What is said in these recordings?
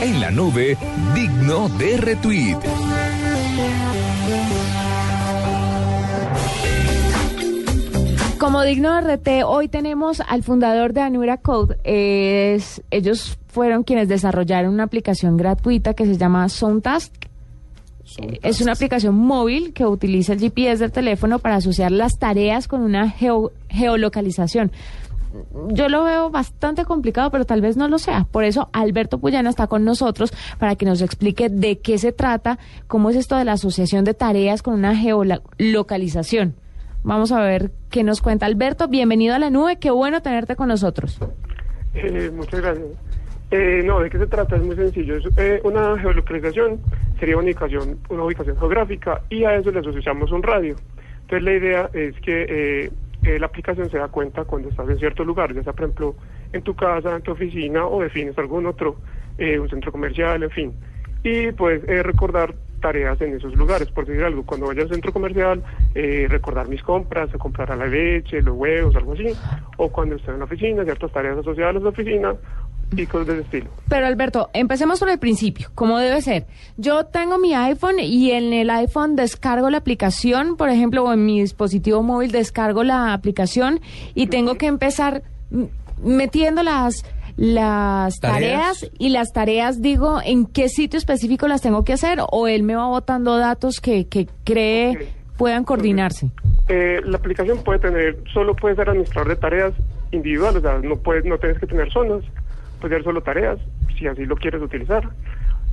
En la nube, digno de retweet. Como digno de RT, hoy tenemos al fundador de Anura Code. Es, ellos fueron quienes desarrollaron una aplicación gratuita que se llama Soundtask. Es una aplicación móvil que utiliza el GPS del teléfono para asociar las tareas con una geo- geolocalización. Yo lo veo bastante complicado, pero tal vez no lo sea. Por eso Alberto Puyana está con nosotros para que nos explique de qué se trata, cómo es esto de la asociación de tareas con una geolocalización. Vamos a ver qué nos cuenta Alberto. Bienvenido a la nube, qué bueno tenerte con nosotros. Eh, muchas gracias. Eh, no, ¿de qué se trata? Es muy sencillo. Es, eh, una geolocalización sería una ubicación, una ubicación geográfica y a eso le asociamos un radio. Entonces la idea es que eh, eh, la aplicación se da cuenta cuando estás en cierto lugar, ya sea por ejemplo en tu casa, en tu oficina o defines algún otro, eh, un centro comercial, en fin. Y pues eh, recordar tareas en esos lugares, por decir algo, cuando vaya al centro comercial, eh, recordar mis compras, comprar a la leche, los huevos, algo así, o cuando esté en la oficina, ciertas tareas asociadas a la oficina y cosas de ese estilo. Pero Alberto, empecemos por el principio, como debe ser. Yo tengo mi iPhone y en el iPhone descargo la aplicación, por ejemplo, o en mi dispositivo móvil descargo la aplicación y tengo que empezar metiendo las las tareas. Tareas. y las tareas digo en qué sitio específico las tengo que hacer o él me va botando datos que, que cree puedan coordinarse. Eh, la aplicación puede tener, solo puede ser administrador de tareas individuales, o sea, no puedes, no tienes que tener zonas, ser solo tareas, si así lo quieres utilizar.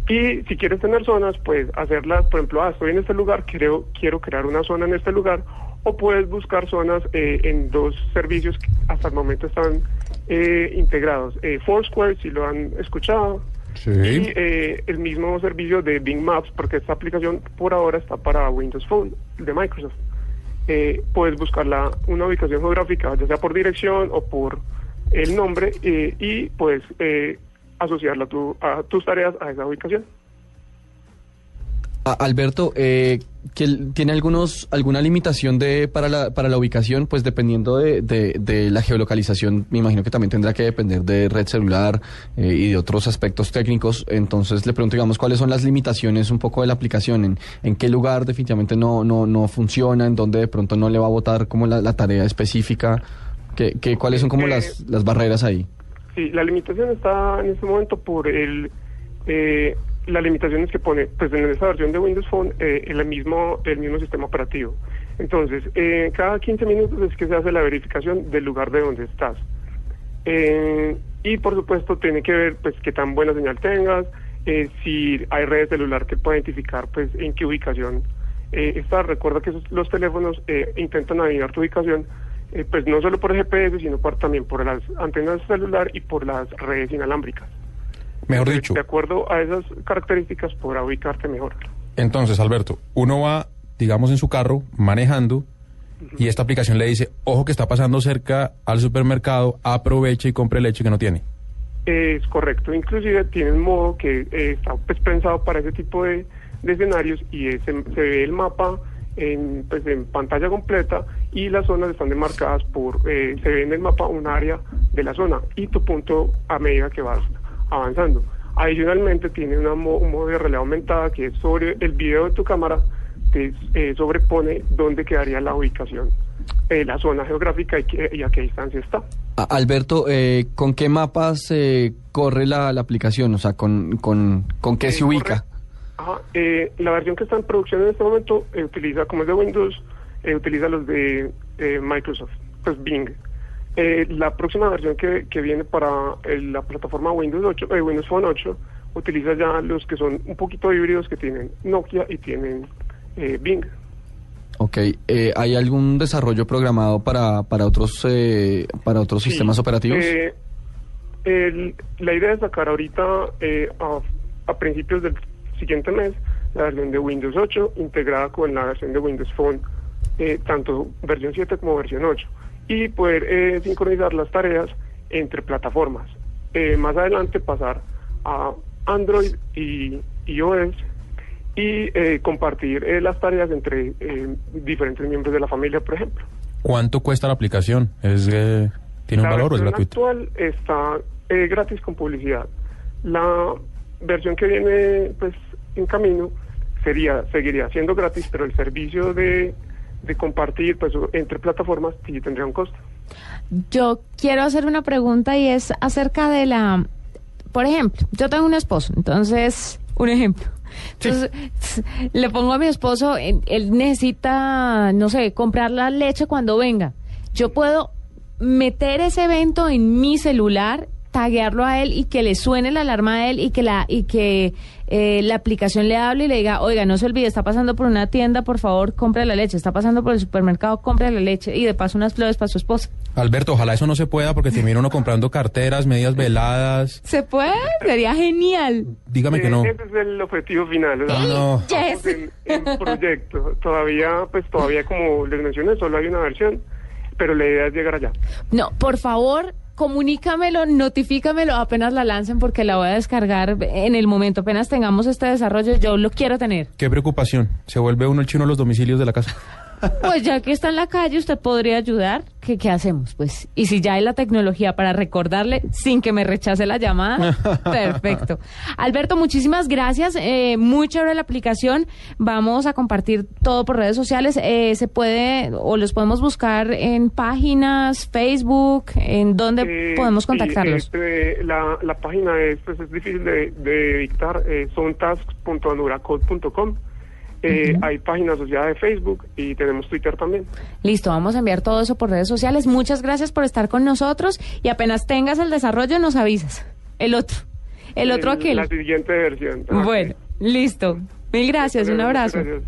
Y si quieres tener zonas, pues hacerlas, por ejemplo, ah, estoy en este lugar, quiero, quiero crear una zona en este lugar, o puedes buscar zonas eh, en dos servicios que hasta el momento están eh, integrados. Eh, Foursquare, si lo han escuchado, Sí. y eh, el mismo servicio de Bing Maps, porque esta aplicación por ahora está para Windows Phone de Microsoft. Eh, puedes buscar la- una ubicación geográfica, ya sea por dirección o por el nombre, eh, y puedes eh, asociarla a, tu- a tus tareas a esa ubicación. A- Alberto, eh, ¿tiene algunos alguna limitación de para la, para la ubicación? Pues dependiendo de, de- la geolocalización, me imagino que también tendrá que depender de red celular eh, y de otros aspectos técnicos. Entonces le pregunto, digamos, ¿cuáles son las limitaciones un poco de la aplicación? ¿En, en qué lugar definitivamente no, no, no funciona? ¿En dónde de pronto no le va a votar como la tarea específica? ¿Qué, qué, ¿Cuáles son como Eh, las, las barreras ahí? Sí, la limitación está en este momento por el eh, las limitaciones que pone, pues en esta versión de Windows Phone, eh, el mismo el mismo sistema operativo. Entonces, eh, cada 15 minutos es que se hace la verificación del lugar de donde estás. Eh, y por supuesto tiene que ver pues qué tan buena señal tengas, eh, si hay red celular que pueda identificar pues en qué ubicación eh, estás. Recuerda que esos- los teléfonos eh, intentan adivinar tu ubicación eh, pues no solo por GPS, sino por, también por las antenas celular y por las redes inalámbricas. Mejor dicho, De acuerdo a esas características podrá ubicarte mejor. entonces, Alberto, uno va, digamos, en su carro manejando y esta aplicación le dice, ojo que está pasando cerca al supermercado, aproveche y compre leche que no tiene. Es correcto, inclusive tiene un modo que eh, está pues, pensado para ese tipo de, de escenarios y es se ve el mapa en, pues, en pantalla completa y las zonas están demarcadas por, eh, se ve en el mapa un área de la zona y tu punto a medida que vas avanzando. Adicionalmente tiene una mo- un modo de realidad aumentada que es sobre el video de tu cámara, te eh, sobrepone dónde quedaría la ubicación, eh, la zona geográfica y, qué- y a qué distancia está. Alberto, eh, ¿con qué mapas eh, corre la, la aplicación? O sea, ¿con, con, con qué se ubica? Ajá, la versión que está en producción en este momento utiliza, como es de Windows, eh, utiliza los de eh, Microsoft, pues Bing. Eh, la próxima versión que, que viene para eh, la plataforma Windows 8, eh, Windows Phone 8, utiliza ya los que son un poquito híbridos que tienen Nokia y tienen eh, Bing. Ok, eh, ¿hay algún desarrollo programado para, para otros, eh, para otros Sí, sistemas operativos? eh, el- la idea es sacar ahorita eh, a, a principios del siguiente mes la versión de Windows 8 integrada con la versión de Windows Phone, eh, tanto versión 7 como versión 8, y poder eh, sincronizar las tareas entre plataformas. Eh, más adelante pasar a Android y iOS y eh, compartir eh, las tareas entre diferentes miembros de la familia, por ejemplo. ¿Cuánto cuesta la aplicación? ¿Es, eh, ¿Tiene un La valor o es gratuito? actual está eh, gratis con publicidad. La versión que viene pues en camino sería seguiría siendo gratis, pero el servicio de, de compartir pues entre plataformas sí tendría un costo. Yo quiero hacer una pregunta y es acerca de la, por ejemplo, yo tengo un esposo, entonces, un ejemplo. Entonces, le pongo a mi esposo, él él necesita, no sé, comprar la leche cuando venga. Yo puedo meter ese evento en mi celular, taguearlo a él y que le suene la alarma a él y que la y que eh, la aplicación le hable y le diga, oiga, no se olvide, está pasando por una tienda, por favor, compre la leche. Está pasando por el supermercado, compre la leche y de paso unas flores para su esposa. Alberto, ojalá eso no se pueda porque termina uno comprando carteras, medias veladas. ¿Se puede? Sería genial. Dígame que Eh, no. Ese es el objetivo final. o sea, No. en, en proyecto. Todavía, pues todavía como les mencioné, solo hay una versión, pero la idea es llegar allá. No, por favor, comunícamelo, notifícamelo apenas la lancen porque la voy a descargar en el momento. Apenas tengamos este desarrollo, yo lo quiero tener. Qué preocupación. Se vuelve uno el chino de los domicilios de la casa. Pues ya que está en la calle, usted podría ayudar. ¿Qué, qué hacemos? Pues, y si ya hay la tecnología para recordarle sin que me rechace la llamada, perfecto. Alberto, muchísimas gracias. Eh, muy chévere la aplicación. Vamos a compartir todo por redes sociales. Eh, se puede, o los podemos buscar en páginas, Facebook, en dónde Eh, podemos sí, contactarlos. este, la, la página es, pues, es difícil de, de dictar, eh, son. Eh, Hay página asociada de Facebook y tenemos Twitter también. Listo, vamos a enviar todo eso por redes sociales. Muchas gracias por estar con nosotros y apenas tengas el desarrollo nos avisas. El otro, el otro El- aquel. La siguiente versión. Bueno, listo. Mil gracias, un abrazo. gracias.